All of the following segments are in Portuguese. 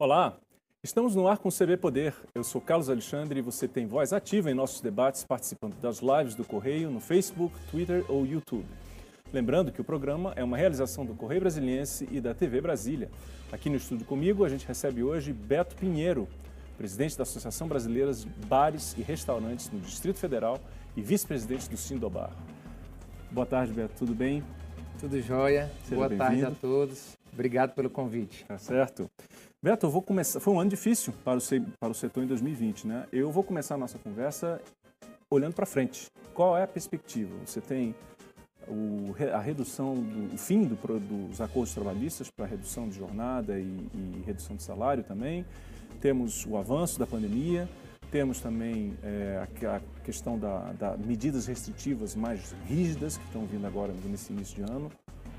Olá, estamos no ar com o CB Poder. Eu sou Carlos Alexandre e você tem voz ativa em nossos debates participando das lives do Correio no Facebook, Twitter ou YouTube. Lembrando que o programa é uma realização do Correio Brasiliense e da TV Brasília. Aqui no estúdio comigo a gente recebe hoje Beto Pinheiro, presidente da Associação Brasileira de Bares e Restaurantes no Distrito Federal e vice-presidente do Sindobar. Boa tarde, Beto, tudo bem? Tudo jóia. Seja Boa tarde a todos. Obrigado pelo convite. Tá certo. Beto, eu vou começar. Foi um ano difícil para o, para o setor em 2020, né? Eu vou começar a nossa conversa olhando para frente. Qual é a perspectiva? Você tem o, a redução, do, o fim do, dos acordos trabalhistas para redução de jornada e, e, redução de salário também. Temos o avanço da pandemia, temos também é, a, questão das da medidas restritivas mais rígidas que estão vindo agora nesse início de ano.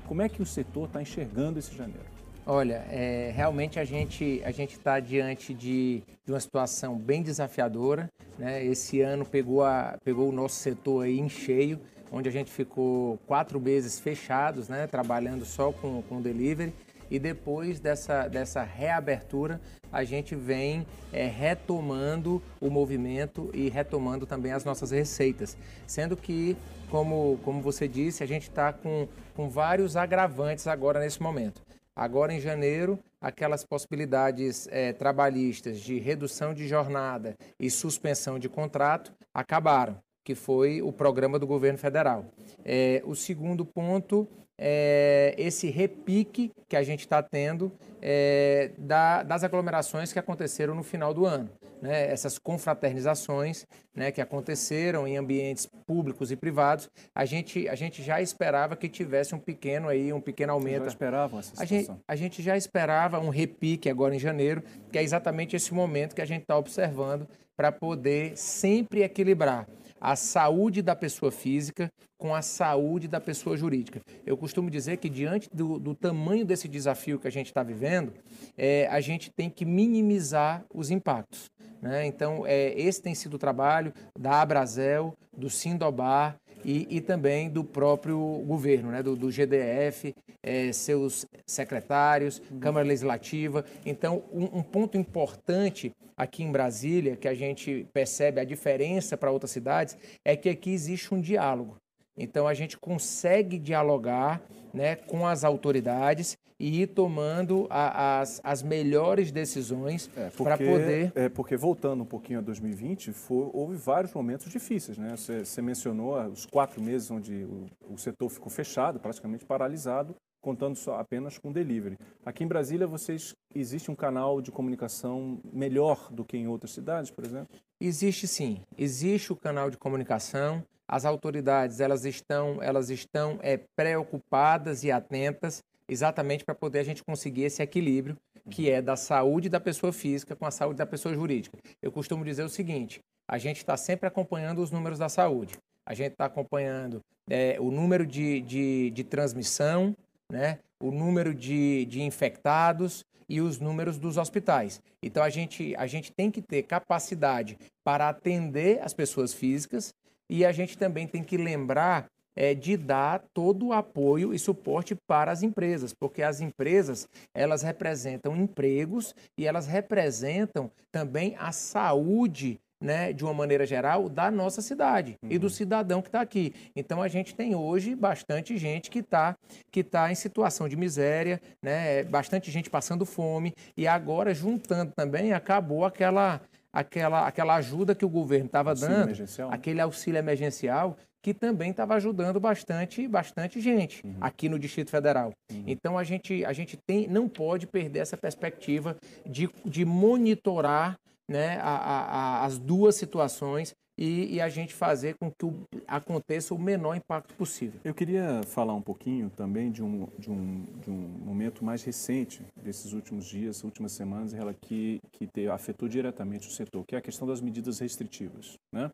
Como é que o setor está enxergando esse janeiro? Olha, é, realmente a gente a gente está diante de, de, uma situação bem desafiadora. Né? Esse ano pegou, a, pegou o nosso setor aí em cheio, onde a gente ficou quatro meses fechados, né? trabalhando só com, com delivery. E depois dessa, dessa reabertura, a gente vem é, retomando o movimento e retomando também as nossas receitas. Sendo que, como, como você disse, a gente está com, com vários agravantes agora nesse momento. Agora, em janeiro, aquelas possibilidades é, trabalhistas de redução de jornada e suspensão de contrato acabaram, que foi o programa do governo federal. É, o segundo ponto é esse repique que a gente está tendo é, da, das aglomerações que aconteceram no final do ano né, essas confraternizações né, que aconteceram em ambientes públicos e privados, a gente, a gente já esperava que tivesse um pequeno aí, um pequeno aumento. Já esperavam essa situação? A gente, a gente já esperava um repique agora em janeiro, que é exatamente esse momento que a gente está observando para poder sempre equilibrar a saúde da pessoa física com a saúde da pessoa jurídica. Eu costumo dizer que, diante do, do tamanho desse desafio que a gente está vivendo, é, a gente tem que minimizar os impactos. Né? Então, é, esse tem sido o trabalho da Abrazel, do Sindobar e, e também do próprio governo, né? do, do GDF, é, seus secretários, uhum. Câmara Legislativa. Então, um, um ponto importante aqui em Brasília, que a gente percebe a diferença para outras cidades, é que aqui existe um diálogo. Então a gente consegue dialogar né, com as autoridades e ir tomando a, as, as melhores decisões é, para poder. É, porque voltando um pouquinho a 2020, foi, houve vários momentos difíceis. Né? Você, você mencionou os quatro meses onde o, o setor ficou fechado, praticamente paralisado, contando só apenas com delivery. Aqui em Brasília, vocês existe um canal de comunicação melhor do que em outras cidades, por exemplo? Existe sim. Existe o canal de comunicação as autoridades elas estão, elas estão é, preocupadas e atentas exatamente para poder a gente conseguir esse equilíbrio que é da saúde da pessoa física com a saúde da pessoa jurídica. Eu costumo dizer o seguinte: a gente está sempre acompanhando os números da saúde, a gente está acompanhando é, o número de, de, de transmissão, né, o número de, de infectados e os números dos hospitais. Então a gente, a gente tem que ter capacidade para atender as pessoas físicas e a gente também tem que lembrar é, de dar todo o apoio e suporte para as empresas, porque as empresas elas representam empregos e elas representam também a saúde né, de uma maneira geral, da nossa cidade uhum. e do uhum. cidadão que está aqui. Então a gente tem hoje bastante gente que está que tá em situação de miséria, né, bastante gente passando fome, e agora, juntando também, acabou aquela aquela, aquela ajuda que o governo estava dando, emergencial. aquele auxílio emergencial, que também estava ajudando bastante, bastante gente uhum. aqui no Distrito Federal. Uhum. Então a gente, a gente tem, não pode perder essa perspectiva de, de monitorar né, a, a, a, as duas situações e, e, a gente fazer com que o, aconteça o menor impacto possível. Eu queria falar um pouquinho também de um, de um, de um momento mais recente desses últimos dias, últimas semanas, que, que te, afetou diretamente o setor, que é a questão das medidas restritivas. Né?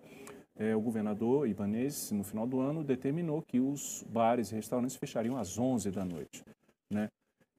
É, o governador Ibanez, no final do ano, determinou que os bares e restaurantes fechariam às 11 da noite. Né?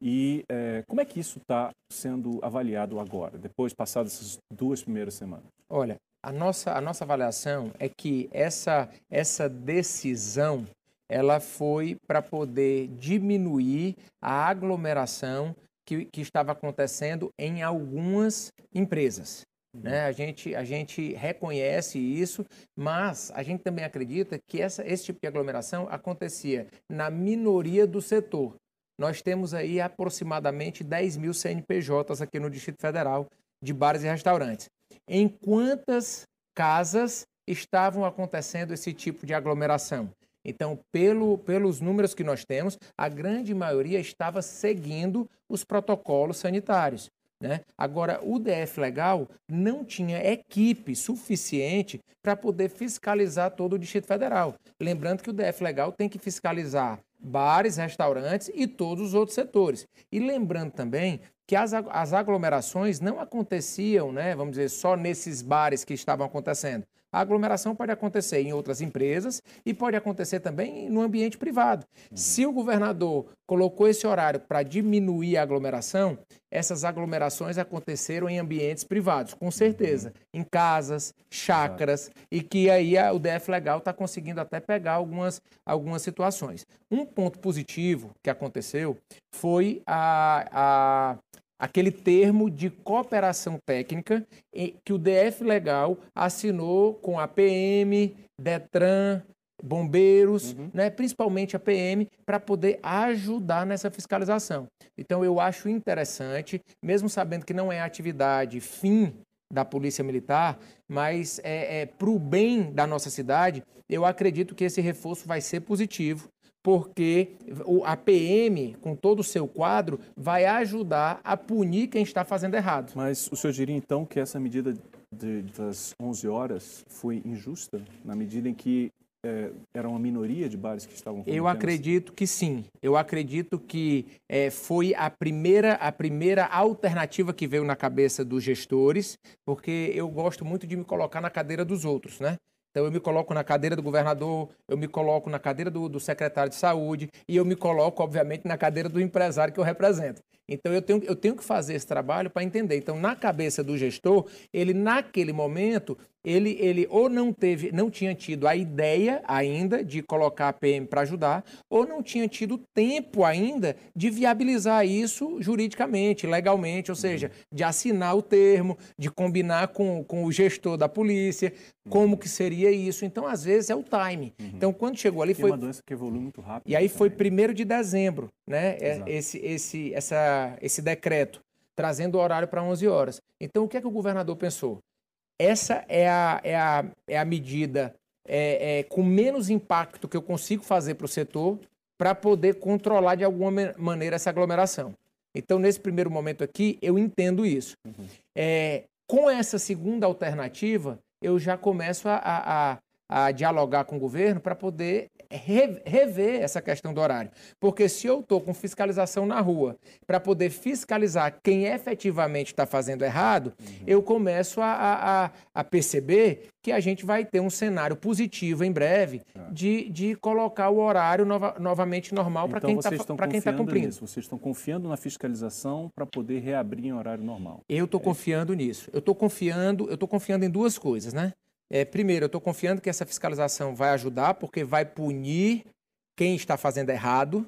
E é, como é que isso está sendo avaliado agora, depois passadas essas duas primeiras semanas? Olha, a nossa, a nossa avaliação é que essa, essa decisão ela foi para poder diminuir a aglomeração que, que estava acontecendo em algumas empresas. Né? A, gente, a gente reconhece isso, mas a gente também acredita que essa, esse tipo de aglomeração acontecia na minoria do setor. Nós temos aí aproximadamente 10 mil CNPJs aqui no Distrito Federal de bares e restaurantes. Em quantas casas estavam acontecendo esse tipo de aglomeração? Então, pelo, pelos números que nós temos, a grande maioria estava seguindo os protocolos sanitários. Né? Agora, o DF Legal não tinha equipe suficiente para poder fiscalizar todo o Distrito Federal. Lembrando que o DF Legal tem que fiscalizar bares, restaurantes e todos os outros setores. E lembrando também que as, as aglomerações não aconteciam, né, vamos dizer, só nesses bares que estavam acontecendo. A aglomeração pode acontecer em outras empresas e pode acontecer também no ambiente privado. Uhum. Se o governador colocou esse horário para diminuir a aglomeração, essas aglomerações aconteceram em ambientes privados, com certeza, uhum. em casas, chácaras, Exato. e que aí a, o DF Legal está conseguindo até pegar algumas, algumas situações. Um ponto positivo que aconteceu foi a, a aquele termo de cooperação técnica que o DF Legal assinou com a PM, Detran, bombeiros, uhum. né, principalmente a PM, para poder ajudar nessa fiscalização. Então eu acho interessante, mesmo sabendo que não é atividade fim da Polícia Militar, mas é, é para o bem da nossa cidade, eu acredito que esse reforço vai ser positivo porque a PM, com todo o seu quadro, vai ajudar a punir quem está fazendo errado. Mas o senhor diria então que essa medida de, das 11 horas foi injusta, na medida em que é, era uma minoria de bares que estavam Eu acredito que sim. Eu acredito que é, foi a primeira, a primeira alternativa que veio na cabeça dos gestores, porque eu gosto muito de me colocar na cadeira dos outros, né? Então eu me coloco na cadeira do governador, eu me coloco na cadeira do, do secretário de saúde e eu me coloco, obviamente, na cadeira do empresário que eu represento. Então eu tenho, eu tenho que fazer esse trabalho para entender. Então, na cabeça do gestor, ele naquele momento, ele, ele ou não teve, não tinha tido a ideia ainda de colocar a PM para ajudar, ou não tinha tido tempo ainda de viabilizar isso juridicamente, legalmente, ou seja, de assinar o termo, de combinar com, com o gestor da polícia, como que seria isso. Então, às vezes, é o time. Uhum. Então, quando chegou ali, foi. uma doença que evolui muito rápido. E aí foi primeiro de dezembro, né? É, esse, esse, essa, esse decreto, trazendo o horário para 11 horas. Então, o que é que o governador pensou? Essa é a, é a, é a medida é, é, com menos impacto que eu consigo fazer para o setor para poder controlar de alguma maneira essa aglomeração. Então, nesse primeiro momento aqui, eu entendo isso. Uhum. É, com essa segunda alternativa, eu já começo a, a, a dialogar com o governo para poder rever essa questão do horário. Porque se eu estou com fiscalização na rua para poder fiscalizar quem efetivamente está fazendo errado, uhum. eu começo a, a, a, perceber que a gente vai ter um cenário positivo em breve tá. de, de colocar o horário nova, novamente normal para então, quem está quem tá cumprindo. Nisso. Vocês estão confiando na fiscalização para poder reabrir em horário normal. Eu estou é confiando nisso. Eu estou confiando, eu estou confiando em duas coisas, né? É, primeiro, eu estou confiando que essa fiscalização vai ajudar, porque vai punir quem está fazendo errado.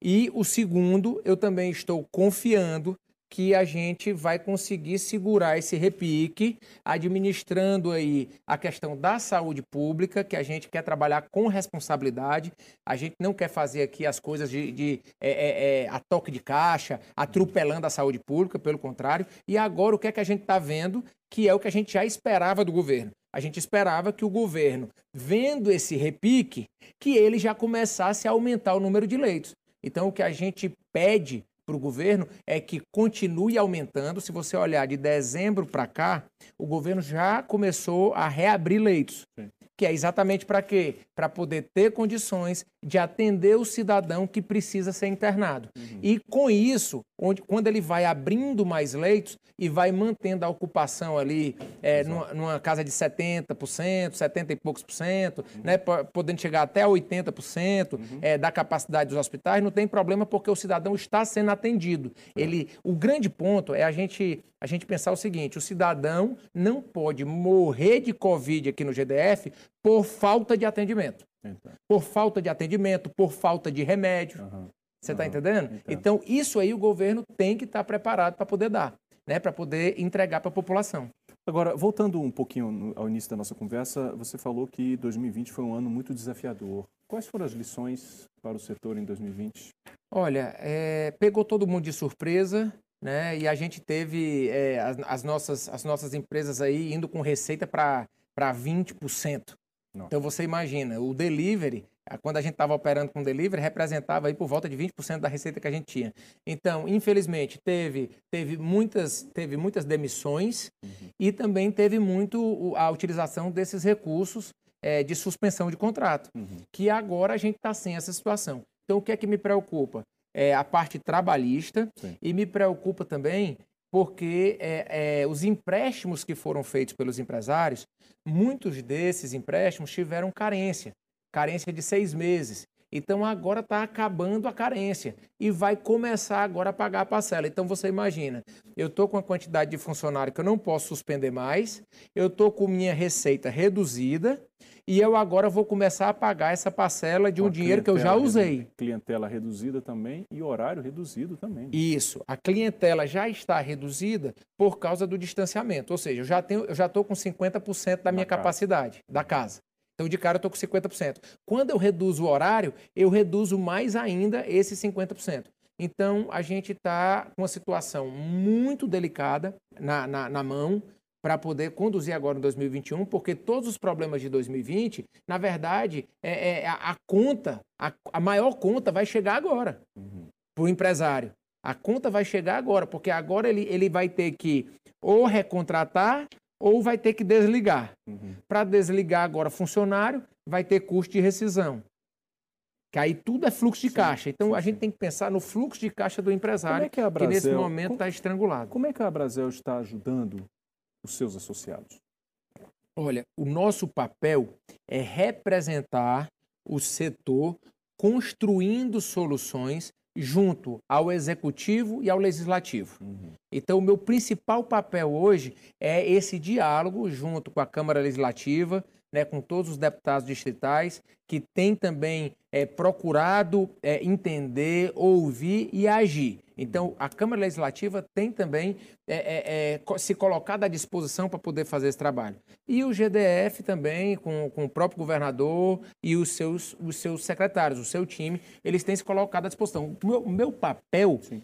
E o segundo, eu também estou confiando que a gente vai conseguir segurar esse repique, administrando aí a questão da saúde pública, que a gente quer trabalhar com responsabilidade. A gente não quer fazer aqui as coisas de, de é, é, é, a toque de caixa, atropelando a saúde pública, pelo contrário. E agora o que é que a gente está vendo, que é o que a gente já esperava do governo. A gente esperava que o governo, vendo esse repique, que ele já começasse a aumentar o número de leitos. Então, o que a gente pede para o governo é que continue aumentando. Se você olhar de dezembro para cá, o governo já começou a reabrir leitos. Sim que é exatamente para quê? Para poder ter condições de atender o cidadão que precisa ser internado. Uhum. E com isso, onde, quando ele vai abrindo mais leitos e vai mantendo a ocupação ali é, numa, numa, casa de 70%, 70 e poucos por cento, uhum. né, podendo chegar até 80% uhum. é, da capacidade dos hospitais, não tem problema porque o cidadão está sendo atendido. Ele, o grande ponto é a gente a gente pensar o seguinte: o cidadão não pode morrer de Covid aqui no GDF por falta de atendimento. Por falta de atendimento, por falta de remédio. Uhum. Você está uhum, entendendo? Entendo. Então, isso aí o governo tem que estar tá preparado para poder dar, né? para poder entregar para a população. Agora, voltando um pouquinho ao início da nossa conversa, você falou que 2020 foi um ano muito desafiador. Quais foram as lições para o setor em 2020? Olha, é, pegou todo mundo de surpresa, né? E a gente teve é, as, as, nossas, as nossas empresas aí indo com receita para 20%. Não. Então você imagina, o delivery, quando a gente estava operando com delivery, representava aí por volta de 20% da receita que a gente tinha. Então, infelizmente, teve, teve, muitas, teve muitas demissões uhum. e também teve muito a utilização desses recursos é, de suspensão de contrato, uhum. que agora a gente está sem essa situação. Então, o que é que me preocupa? É a parte trabalhista Sim. e me preocupa também porque é, é, os empréstimos que foram feitos pelos empresários, muitos desses empréstimos tiveram carência, carência de seis meses. Então agora está acabando a carência e vai começar agora a pagar a parcela. Então você imagina, eu estou com a quantidade de funcionário que eu não posso suspender mais, eu estou com minha receita reduzida e eu agora vou começar a pagar essa parcela de um dinheiro que eu já usei. Clientela reduzida também e horário reduzido também. Né? Isso. A clientela já está reduzida por causa do distanciamento. Ou seja, eu já tenho, eu já estou com 50% da minha casa. capacidade da casa. Então, de cara, eu estou com 50%. Quando eu reduzo o horário, eu reduzo mais ainda esses 50%. Então, a gente está com uma situação muito delicada na, na, na mão para poder conduzir agora em 2021, porque todos os problemas de 2020, na verdade, é, é a, conta, a, a, maior conta vai chegar agora uhum. para o empresário. A conta vai chegar agora, porque agora ele, ele vai ter que ou recontratar ou vai ter que desligar. Uhum. Para desligar agora funcionário, vai ter custo de rescisão. Que aí tudo é fluxo de sim, caixa. Então sim, a gente sim. tem que pensar no fluxo de caixa do empresário, é que, Brasel, que, nesse momento está estrangulado. Como é que a Brasil está ajudando os seus associados? Olha, o nosso papel é representar o setor construindo soluções junto ao executivo e ao legislativo. Uhum. Então, o meu principal papel hoje é esse diálogo junto com a Câmara Legislativa, né, com todos os deputados distritais, que têm também é, procurado é, entender, ouvir e agir. Então, a Câmara Legislativa tem também é, é, é se colocado à disposição para poder fazer esse trabalho. E o GDF também, com, com o próprio governador e os seus, os seus secretários, o seu time, eles têm se colocado à disposição. O meu, meu papel Sim.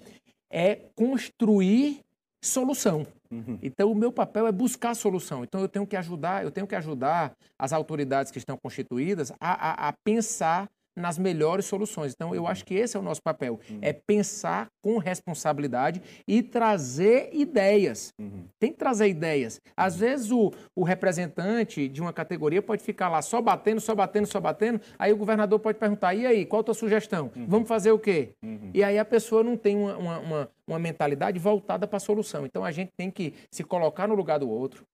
é construir solução. Uhum. Então, o meu papel é buscar solução. Então, eu tenho que ajudar, eu tenho que ajudar as autoridades que estão constituídas a, a, a pensar nas melhores soluções. Então, eu acho que esse é o nosso papel, uhum. é pensar com responsabilidade e trazer ideias. Uhum. Tem que trazer ideias. Às uhum. vezes, o, o representante de uma categoria pode ficar lá só batendo, só batendo, só batendo, aí o governador pode perguntar, e aí, qual a tua sugestão? Uhum. Vamos fazer o quê? Uhum. E aí a pessoa não tem uma, uma, uma, uma mentalidade voltada para a solução. Então, a gente tem que se colocar no lugar do outro,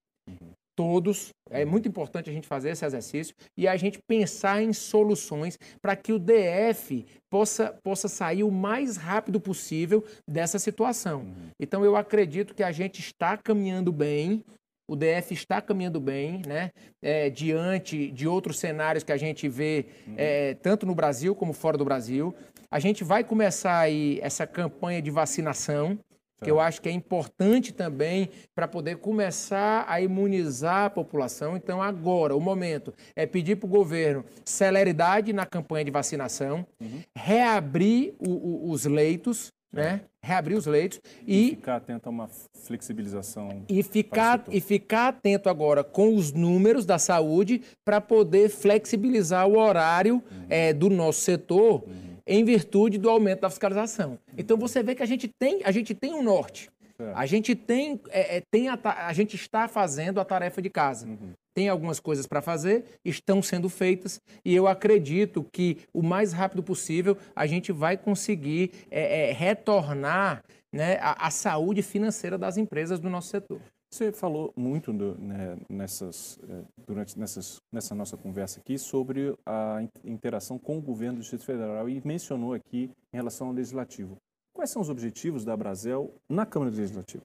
todos. É muito importante a gente fazer esse exercício e a gente pensar em soluções para que o DF possa, possa sair o mais rápido possível dessa situação. Uhum. Então, eu acredito que a gente está caminhando bem. O DF está caminhando bem, né? É, diante de outros cenários que a gente vê, uhum. é, tanto no Brasil como fora do Brasil. A gente vai começar aí essa campanha de vacinação que eu acho que é importante também para poder começar a imunizar a população. Então, agora, o momento é pedir para o governo celeridade na campanha de vacinação, uhum. reabrir o, o, os leitos, né? Reabrir os leitos e, e, ficar atento a uma flexibilização. E ficar, e ficar atento agora com os números da saúde para poder flexibilizar o horário uhum. é, do nosso setor. Uhum em virtude do aumento da fiscalização. Então você vê que a gente tem, a gente tem um norte. A gente tem, é, é, tem a, a, gente está fazendo a tarefa de casa. Uhum. Tem algumas coisas para fazer, estão sendo feitas, e eu acredito que o mais rápido possível a gente vai conseguir é, é retornar né, a, a saúde financeira das empresas do nosso setor. Você falou muito do, né, nessas, eh, durante nessas, nessa nossa conversa aqui sobre a interação com o governo do Distrito Federal e mencionou aqui em relação ao Legislativo. Quais são os objetivos da Brasel na Câmara Legislativa?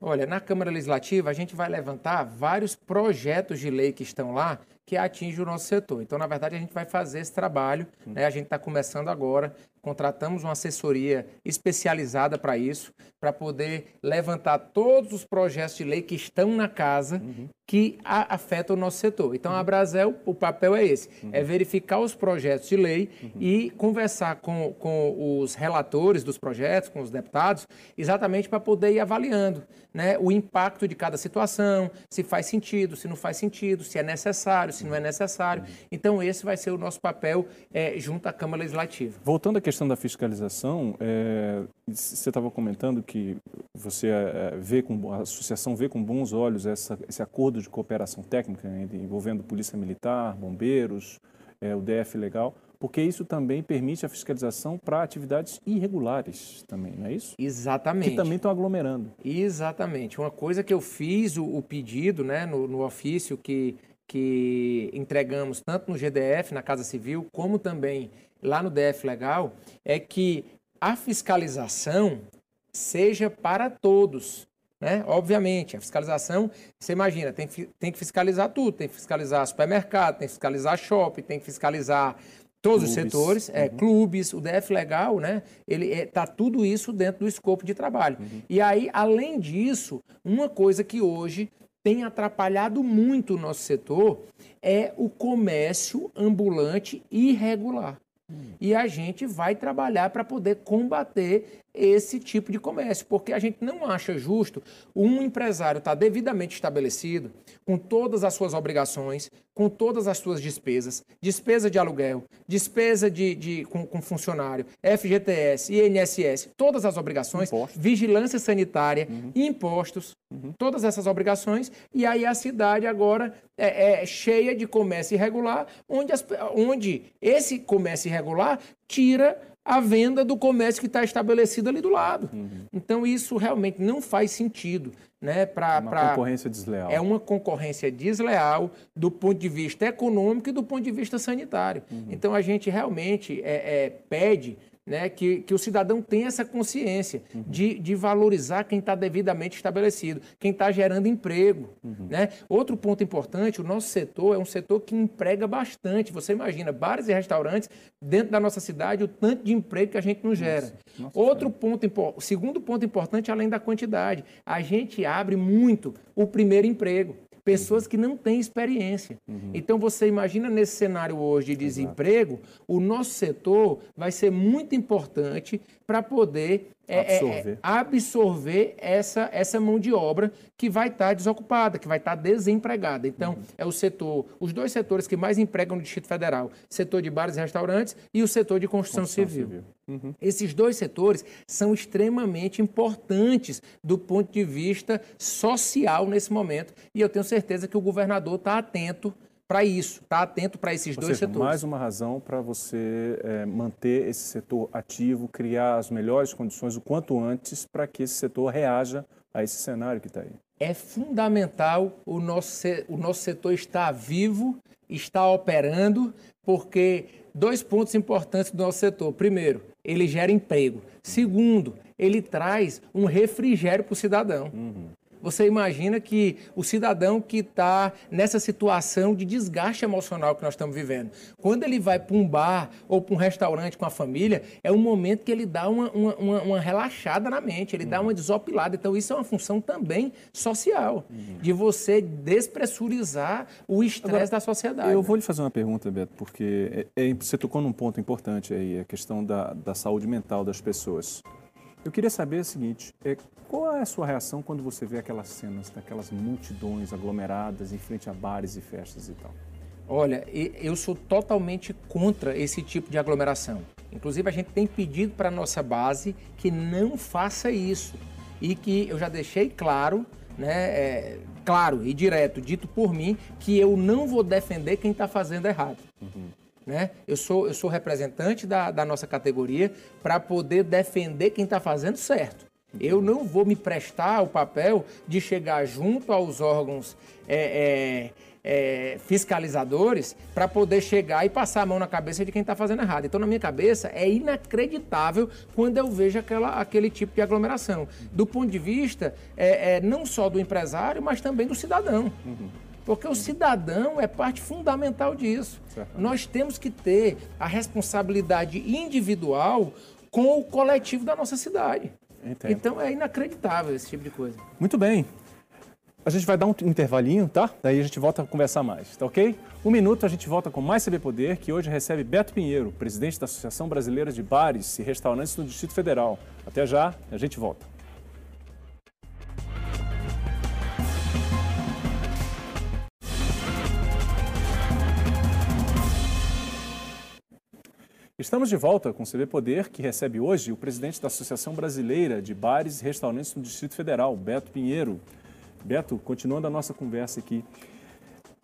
Olha, na Câmara Legislativa a gente vai levantar vários projetos de lei que estão lá que atinge o nosso setor. Então, na verdade, a gente vai fazer esse trabalho. Né? A gente está começando agora, contratamos uma assessoria especializada para isso, para poder levantar todos os projetos de lei que estão na casa uhum. que a, afetam o nosso setor. Então, a Brasel, o papel é esse, uhum. é verificar os projetos de lei uhum. e conversar com, com os relatores dos projetos, com os deputados, exatamente para poder ir avaliando né, o impacto de cada situação, se faz sentido, se não faz sentido, se é necessário, se não é necessário. Então, esse vai ser o nosso papel é, junto à Câmara Legislativa. Voltando à questão da fiscalização, é, você estava comentando que você é, vê com, a associação vê com bons olhos essa, esse acordo de cooperação técnica envolvendo Polícia Militar, bombeiros, é, o DF Legal porque isso também permite a fiscalização para atividades irregulares também, não é isso? Exatamente. Que também estão aglomerando. Exatamente. Uma coisa que eu fiz o, o pedido né, no, no ofício que, que entregamos tanto no GDF, na Casa Civil, como também lá no DF Legal, é que a fiscalização seja para todos. Né? Obviamente, a fiscalização, você imagina, tem, tem que fiscalizar tudo, tem que fiscalizar supermercado, tem que fiscalizar shopping, tem que fiscalizar Todos clubes. os setores, é, uhum. clubes, o DF Legal, né? Ele está é, tá tudo isso dentro do escopo de trabalho. Uhum. E aí, além disso, uma coisa que hoje tem atrapalhado muito o nosso setor é o comércio ambulante irregular. E a gente vai trabalhar para poder combater esse tipo de comércio, porque a gente não acha justo um empresário estar tá devidamente estabelecido, com todas as suas obrigações, com todas as suas despesas, despesa de aluguel, despesa de, de com, com, funcionário, FGTS, INSS, todas as obrigações, impostos. vigilância sanitária, uhum. impostos, uhum. todas essas obrigações, e aí a cidade agora é, é cheia de comércio irregular, onde, as, onde esse comércio irregular tira a venda do comércio que está estabelecido ali do lado. Uhum. Então, isso realmente não faz sentido. Né, pra, uma pra... concorrência desleal. É uma concorrência desleal do ponto de vista econômico e do ponto de vista sanitário. Uhum. Então, a gente realmente é, é, pede né, que, que o cidadão tenha essa consciência uhum. de, de valorizar quem está devidamente estabelecido, quem está gerando emprego. Uhum. Né? Outro ponto importante, o nosso setor é um setor que emprega bastante. Você imagina, bares e restaurantes dentro da nossa cidade, o tanto de emprego que a gente não gera. Nossa, nossa Outro ponto, o segundo ponto importante, além da quantidade, a gente abre muito o primeiro emprego pessoas que não têm experiência. Uhum. Então você imagina nesse cenário hoje de desemprego, Exato. o nosso setor vai ser muito importante para poder é, é, absorver, é, absorver essa, essa mão de obra que vai estar tá desocupada, que vai estar tá desempregada. Então, uhum. é o setor, os dois setores que mais empregam no Distrito Federal, setor de bares e restaurantes e o setor de construção, construção civil. civil. Uhum. Esses dois setores são extremamente importantes do ponto de vista social nesse momento. E eu tenho certeza que o governador está atento para isso, está atento para esses Ou dois seja, setores. Mais uma razão para você é, manter esse setor ativo, criar as melhores condições o quanto antes para que esse setor reaja a esse cenário que está aí. É fundamental o nosso, o nosso setor estar vivo, estar operando, porque dois pontos importantes do nosso setor. Primeiro, ele gera emprego. Segundo, ele traz um refrigério para o cidadão. Uhum. Você imagina que o cidadão que está nessa situação de desgaste emocional que nós estamos vivendo, quando ele vai para um bar ou para um restaurante com a família, é um momento que ele dá uma, uma, uma, relaxada na mente, ele uhum. dá uma desopilada. Então, isso é uma função também social, uhum. de você despressurizar o estresse da sociedade. Eu vou lhe fazer uma pergunta, Beto, porque é, é, você tocou num ponto importante aí, a questão da, da saúde mental das pessoas. Eu queria saber o seguinte: é, qual é a sua reação quando você vê aquelas cenas daquelas multidões aglomeradas em frente a bares e festas e tal? Olha, eu sou totalmente contra esse tipo de aglomeração. Inclusive, a gente tem pedido para a nossa base que não faça isso. E que eu já deixei claro, né, é, claro e direto, dito por mim, que eu não vou defender quem está fazendo errado. Uhum. Né? Eu, sou, eu sou representante da, da nossa categoria para poder defender quem está fazendo certo. Eu não vou me prestar ao papel de chegar junto aos órgãos é, é, é, fiscalizadores para poder chegar e passar a mão na cabeça de quem está fazendo errado. Então, na minha cabeça, é inacreditável quando eu vejo aquela, aquele tipo de aglomeração. Do ponto de vista é, é, não só do empresário, mas também do cidadão. Uhum. Porque o cidadão é parte fundamental disso. Nós temos que ter a responsabilidade individual com o coletivo da nossa cidade. Entendo. Então é inacreditável esse tipo de coisa. Muito bem. A gente vai dar um intervalinho, tá? Daí a gente volta a conversar mais, tá ok? Um minuto, a gente volta com mais CB Poder, que hoje recebe Beto Pinheiro, presidente da Associação Brasileira de Bares e Restaurantes do Distrito Federal. Até já, a gente volta. Estamos de volta com o CB Poder, que recebe hoje o presidente da Associação Brasileira de Bares e Restaurantes do Distrito Federal, Beto Pinheiro. Beto, continuando a nossa conversa aqui,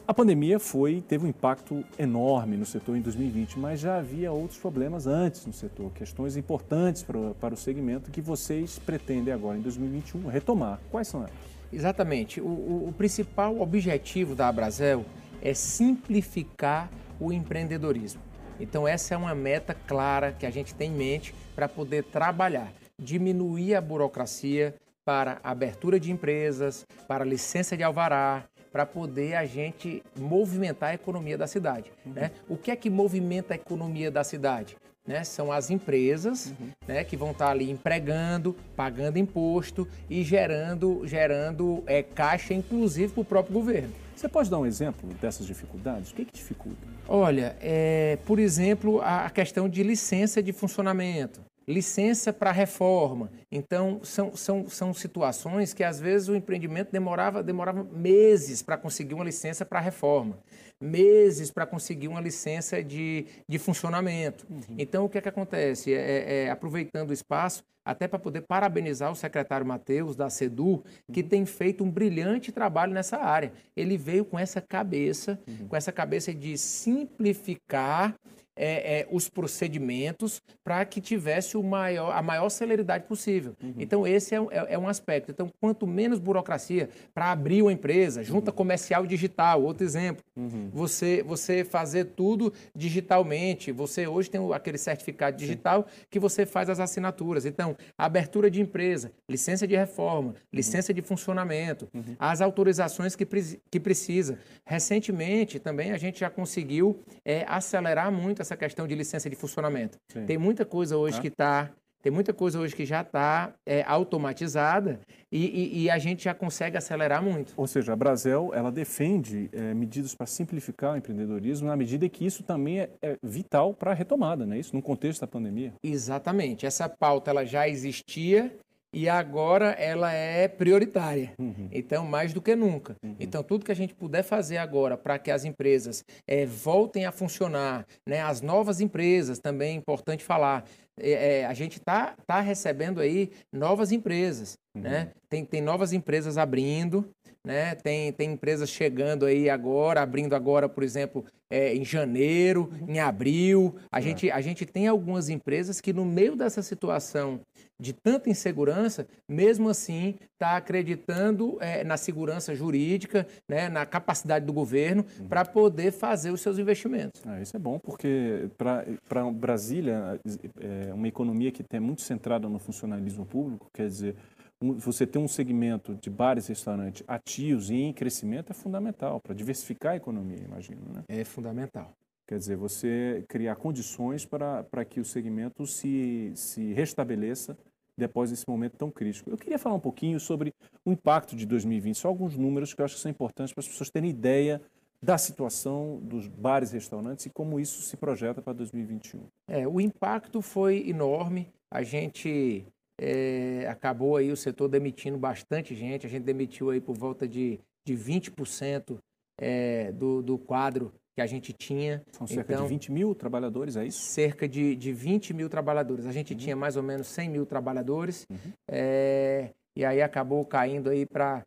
a pandemia foi teve um impacto enorme no setor em 2020, mas já havia outros problemas antes no setor, questões importantes para, para o segmento que vocês pretendem agora em 2021 retomar. Quais são elas? Exatamente. O, o, o principal objetivo da Abrazel é simplificar o empreendedorismo. Então essa é uma meta clara que a gente tem em mente para poder trabalhar, diminuir a burocracia, para abertura de empresas, para licença de alvará, para poder a gente movimentar a economia da cidade. Uhum. Né? O que é que movimenta a economia da cidade? Né? São as empresas uhum. né, que vão estar ali empregando, pagando imposto e gerando, gerando é, caixa, inclusive, para o próprio governo. Você pode dar um exemplo dessas dificuldades? O que, é que dificulta? Olha, é, por exemplo, a questão de licença de funcionamento licença para reforma. Então, são, são, são situações que às vezes o empreendimento demorava, demorava meses para conseguir uma licença para reforma, meses para conseguir uma licença de, de funcionamento. Uhum. Então, o que é que acontece? É, é, é aproveitando o espaço, até para poder parabenizar o secretário Matheus, da SEDU, que uhum. tem feito um brilhante trabalho nessa área. Ele veio com essa cabeça, uhum. com essa cabeça de simplificar é, é, os procedimentos para que tivesse maior, a maior celeridade possível. Uhum. Então, esse é, é, é, um aspecto. Então, quanto menos burocracia para abrir uma empresa, junta uhum. comercial digital, outro exemplo. Uhum. Você, você fazer tudo digitalmente. Você hoje tem aquele certificado digital Sim. que você faz as assinaturas. Então, abertura de empresa, licença de reforma, uhum. licença de funcionamento, uhum. as autorizações que, que precisa. Recentemente, também, a gente já conseguiu é, acelerar muito essa questão de licença de funcionamento. Sim. Tem muita coisa hoje ah. que está tem muita coisa hoje que já está é, automatizada e, e, e, a gente já consegue acelerar muito. Ou seja, a Brasel ela defende é, medidas para simplificar o empreendedorismo na medida que isso também é, é vital para a retomada, não é isso? No contexto da pandemia. Exatamente. Essa pauta ela já existia e agora ela é prioritária. Uhum. Então, mais do que nunca. Uhum. Então, tudo que a gente puder fazer agora para que as empresas é, voltem a funcionar, né? as novas empresas também é importante falar. É, é, a gente está tá recebendo aí novas empresas, uhum. né? Tem, tem novas empresas abrindo, né? Tem, tem empresas chegando aí agora, abrindo agora, por exemplo, é, em janeiro, uhum. em abril. A, é. gente, a gente tem algumas empresas que, no meio dessa situação de tanta insegurança, mesmo assim está acreditando é, na segurança jurídica, né, na capacidade do governo uhum. para poder fazer os seus investimentos. Ah, isso é bom, porque para Brasília, é uma economia que é muito centrada no funcionalismo público, quer dizer, você ter um segmento de bares e restaurantes ativos e em crescimento é fundamental para diversificar a economia, imagino. Né? É fundamental. Quer dizer, você criar condições para, para que o segmento se, se restabeleça depois desse momento tão crítico. Eu queria falar um pouquinho sobre o impacto de 2020, só alguns números que eu acho que são importantes para as pessoas terem ideia da situação dos bares e restaurantes e como isso se projeta para 2021. É, o impacto foi enorme. A gente é, acabou aí o setor demitindo bastante gente. A gente demitiu aí por volta de, de 20% é, do, do quadro que a gente tinha. São cerca então, de 20 mil trabalhadores, é isso? Cerca de, de 20 mil trabalhadores. A gente uhum. tinha mais ou menos 100 mil trabalhadores uhum. é, e aí acabou caindo aí para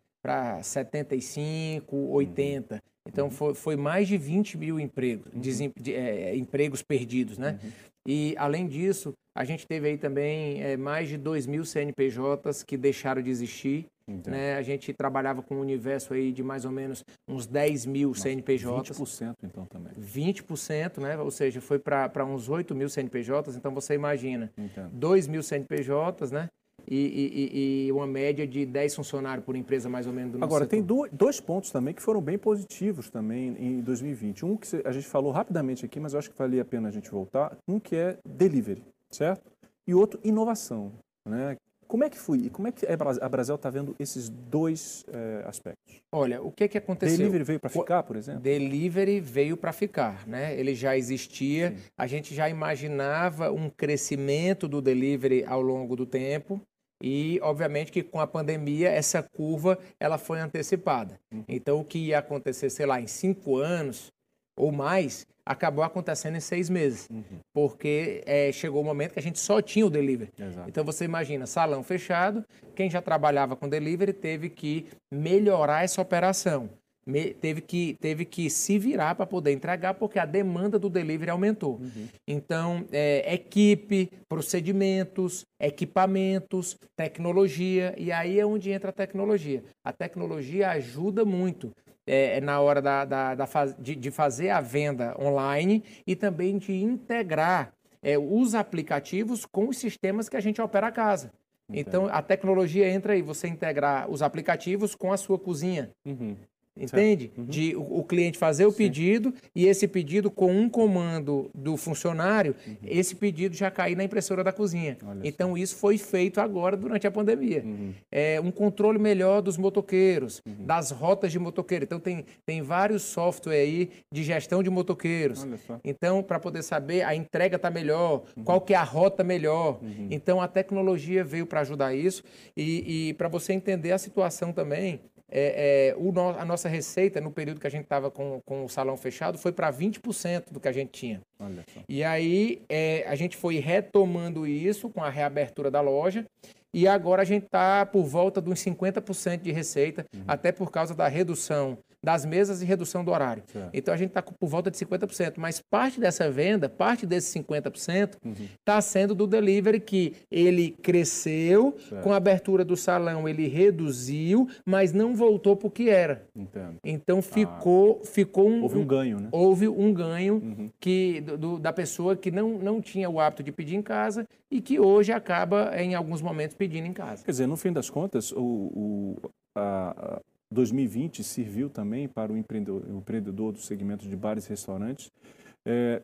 75, 80. Uhum. Então uhum. foi, foi mais de 20 mil empregos, uhum. de, é, empregos perdidos, né? Uhum. E além disso, a gente teve aí também é, mais de 2 mil CNPJs que deixaram de existir. Né? A gente trabalhava com um universo aí de mais ou menos uns 10 mil Nossa, CNPJs. 20% então também. 20%, né? Ou seja, foi para uns 8 mil CNPJs. Então você imagina, Entendo. 2 mil CNPJs, né? e, e, e, uma média de 10 funcionários por empresa, mais ou menos, do Agora, setor. tem dois pontos também que foram bem positivos também em 2020. Um que a gente falou rapidamente aqui, mas eu acho que valia a pena a gente voltar. Um que é delivery, certo? E outro, inovação. Né? Como é que foi? E como é que a Brasil está vendo esses dois é, aspectos? Olha, o que, que aconteceu? Delivery veio para ficar, por exemplo? Delivery veio para ficar, né? Ele já existia, Sim. a gente já imaginava um crescimento do delivery ao longo do tempo. E, obviamente, que com a pandemia, essa curva ela foi antecipada. Uhum. Então, o que ia acontecer, sei lá, em cinco anos ou mais, acabou acontecendo em seis meses, uhum. porque é, chegou o momento que a gente só tinha o delivery. Exato. Então você imagina, salão fechado, quem já trabalhava com delivery teve que melhorar essa operação. Me, teve, que, teve que se virar para poder entregar, porque a demanda do delivery aumentou. Uhum. Então, é, equipe, procedimentos, equipamentos, tecnologia, e aí é onde entra a tecnologia. A tecnologia ajuda muito é, é, na hora da, da, da de, de, fazer a venda online e também de integrar é, os aplicativos com os sistemas que a gente opera a casa. Então, a tecnologia entra aí, você integrar os aplicativos com a sua cozinha. Uhum. Entende? Uhum. De o, o, cliente fazer o Sim. pedido e esse pedido, com um comando do funcionário, uhum. esse pedido já cair na impressora da cozinha. Olha então, isso foi feito agora durante a pandemia. Uhum. É, um controle melhor dos motoqueiros, uhum. das rotas de motoqueiro. Então, tem, tem vários softwares aí de gestão de motoqueiros. Então, para poder saber, a entrega está melhor, uhum. qual que é a rota melhor. Uhum. Então, a tecnologia veio para ajudar isso. E, e para você entender a situação também, é, é, o no, a nossa receita no período que a gente estava com, com o salão fechado foi para 20% do que a gente tinha. E aí é, a gente foi retomando isso com a reabertura da loja e agora a gente está por volta de uns 50% de receita, uhum. até por causa da redução das mesas e redução do horário. Certo. Então a gente está por volta de 50%, mas parte dessa venda, parte desses 50%, está uhum. sendo do delivery que ele cresceu, certo. com a abertura do salão ele reduziu, mas não voltou para o que era. Entendo. Então ficou, ah. ficou um, Houve um ganho, né? Houve um ganho uhum. que, do, da pessoa que não, não tinha o hábito de pedir em casa e que hoje acaba, em alguns momentos, pedindo em casa. Quer dizer, no fim das contas, o, o a, 2020 serviu também para o empreendedor, o empreendedor do segmento de bares e restaurantes é,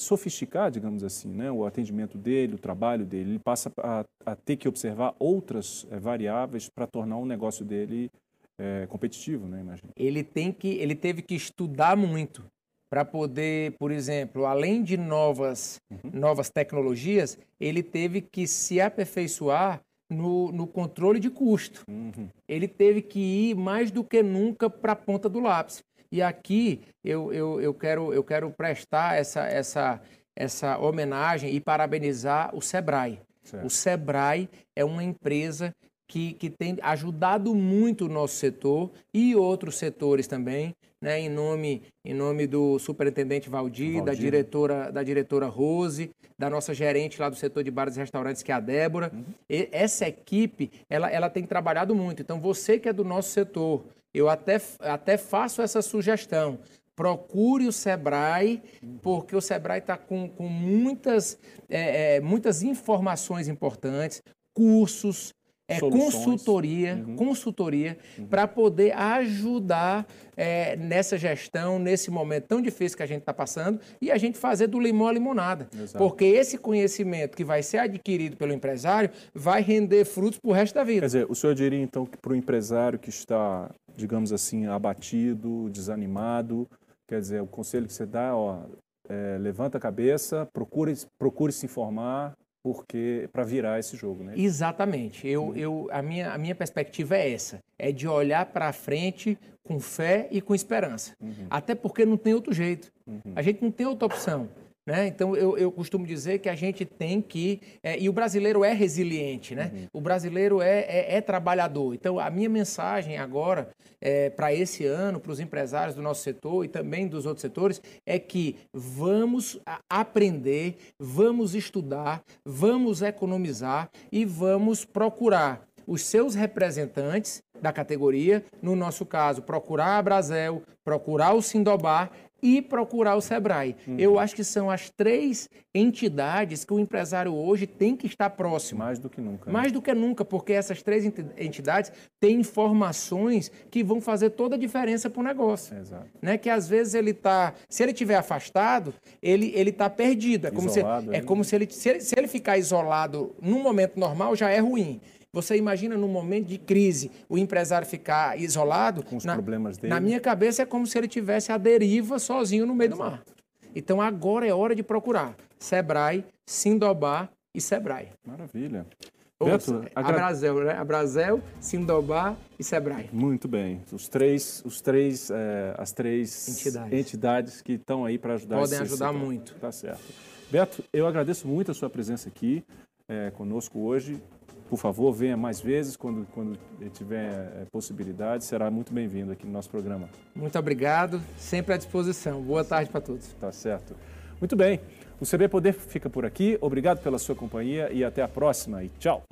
sofisticar, digamos assim, né, o atendimento dele, o trabalho dele. Ele passa a, a ter que observar outras é, variáveis para tornar o negócio dele é, competitivo, né, imagina. Ele tem que, ele teve que estudar muito para poder, por exemplo, além de novas, uhum. novas tecnologias, ele teve que se aperfeiçoar no, no controle de custo. Uhum. Ele teve que ir mais do que nunca para a ponta do lápis. E aqui eu, eu, eu, quero, eu quero prestar essa, essa, essa homenagem e parabenizar o Sebrae. Certo. O Sebrae é uma empresa que, que tem ajudado muito o nosso setor e outros setores também, né, em, nome, em nome do superintendente Valdir, Valdir, da diretora, da diretora Rose, da nossa gerente lá do setor de bares e restaurantes, que é a Débora. Uhum. E, essa equipe, ela, ela tem trabalhado muito. Então, você que é do nosso setor, eu até, até faço essa sugestão procure o Sebrae, porque o Sebrae está com, com muitas, é, é, muitas informações importantes, cursos, é, consultoria, uhum. consultoria uhum. para poder ajudar é, nessa gestão, nesse momento tão difícil que a gente está passando, e a gente fazer do limão a limonada. Exato. Porque esse conhecimento que vai ser adquirido pelo empresário vai render frutos para o resto da vida. Quer dizer, o senhor diria então que para o empresário que está, digamos assim, abatido, desanimado, quer dizer, o conselho que você dá, ó, é, levanta a cabeça, procure, procure se informar, porque para virar esse jogo, né? Exatamente. Eu, uhum. eu, a, minha, a minha perspectiva é essa, é de olhar para frente com fé e com esperança. Uhum. Até porque não tem outro jeito. Uhum. A gente não tem outra opção. Né? Então, eu, eu costumo dizer que a gente tem que. É, e o brasileiro é resiliente, né? Uhum. o brasileiro é, é, é, trabalhador. Então, a minha mensagem agora é, para esse ano, para os empresários do nosso setor e também dos outros setores, é que vamos aprender, vamos estudar, vamos economizar e vamos procurar os seus representantes da categoria, no nosso caso, procurar a Brasel, procurar o Sindobar e procurar o Sebrae. Uhum. Eu acho que são as três entidades que o empresário hoje tem que estar próximo. Mais do que nunca. Né? Mais do que nunca, porque essas três entidades têm informações que vão fazer toda a diferença para o negócio. Exato. Né? Que às vezes ele está, se ele estiver afastado, ele ele está perdido. É como isolado, se é como se ele, se ele se ele ficar isolado num momento normal já é ruim. Você imagina num momento de crise o empresário ficar isolado? Com os na, problemas dele. Na minha cabeça é como se ele tivesse a deriva sozinho no meio Exato. do mar. Então agora é hora de procurar Sebrae, Sindobá e Sebrae. Maravilha. Beto, agra... Abrazel, né? Abrazel, Sindobá e Sebrae. Muito bem. Os três, os três, é, as três entidades, entidades que estão aí para ajudar. Podem ajudar muito. Tá certo. Beto, eu agradeço muito a sua presença aqui é, conosco hoje. Por favor, venha mais vezes quando, quando tiver é, possibilidade. Será muito bem-vindo aqui no nosso programa. Muito obrigado. Sempre à disposição. Boa tarde para todos. Tá certo. Muito bem. O CB Poder fica por aqui. Obrigado pela sua companhia e até a próxima. E tchau.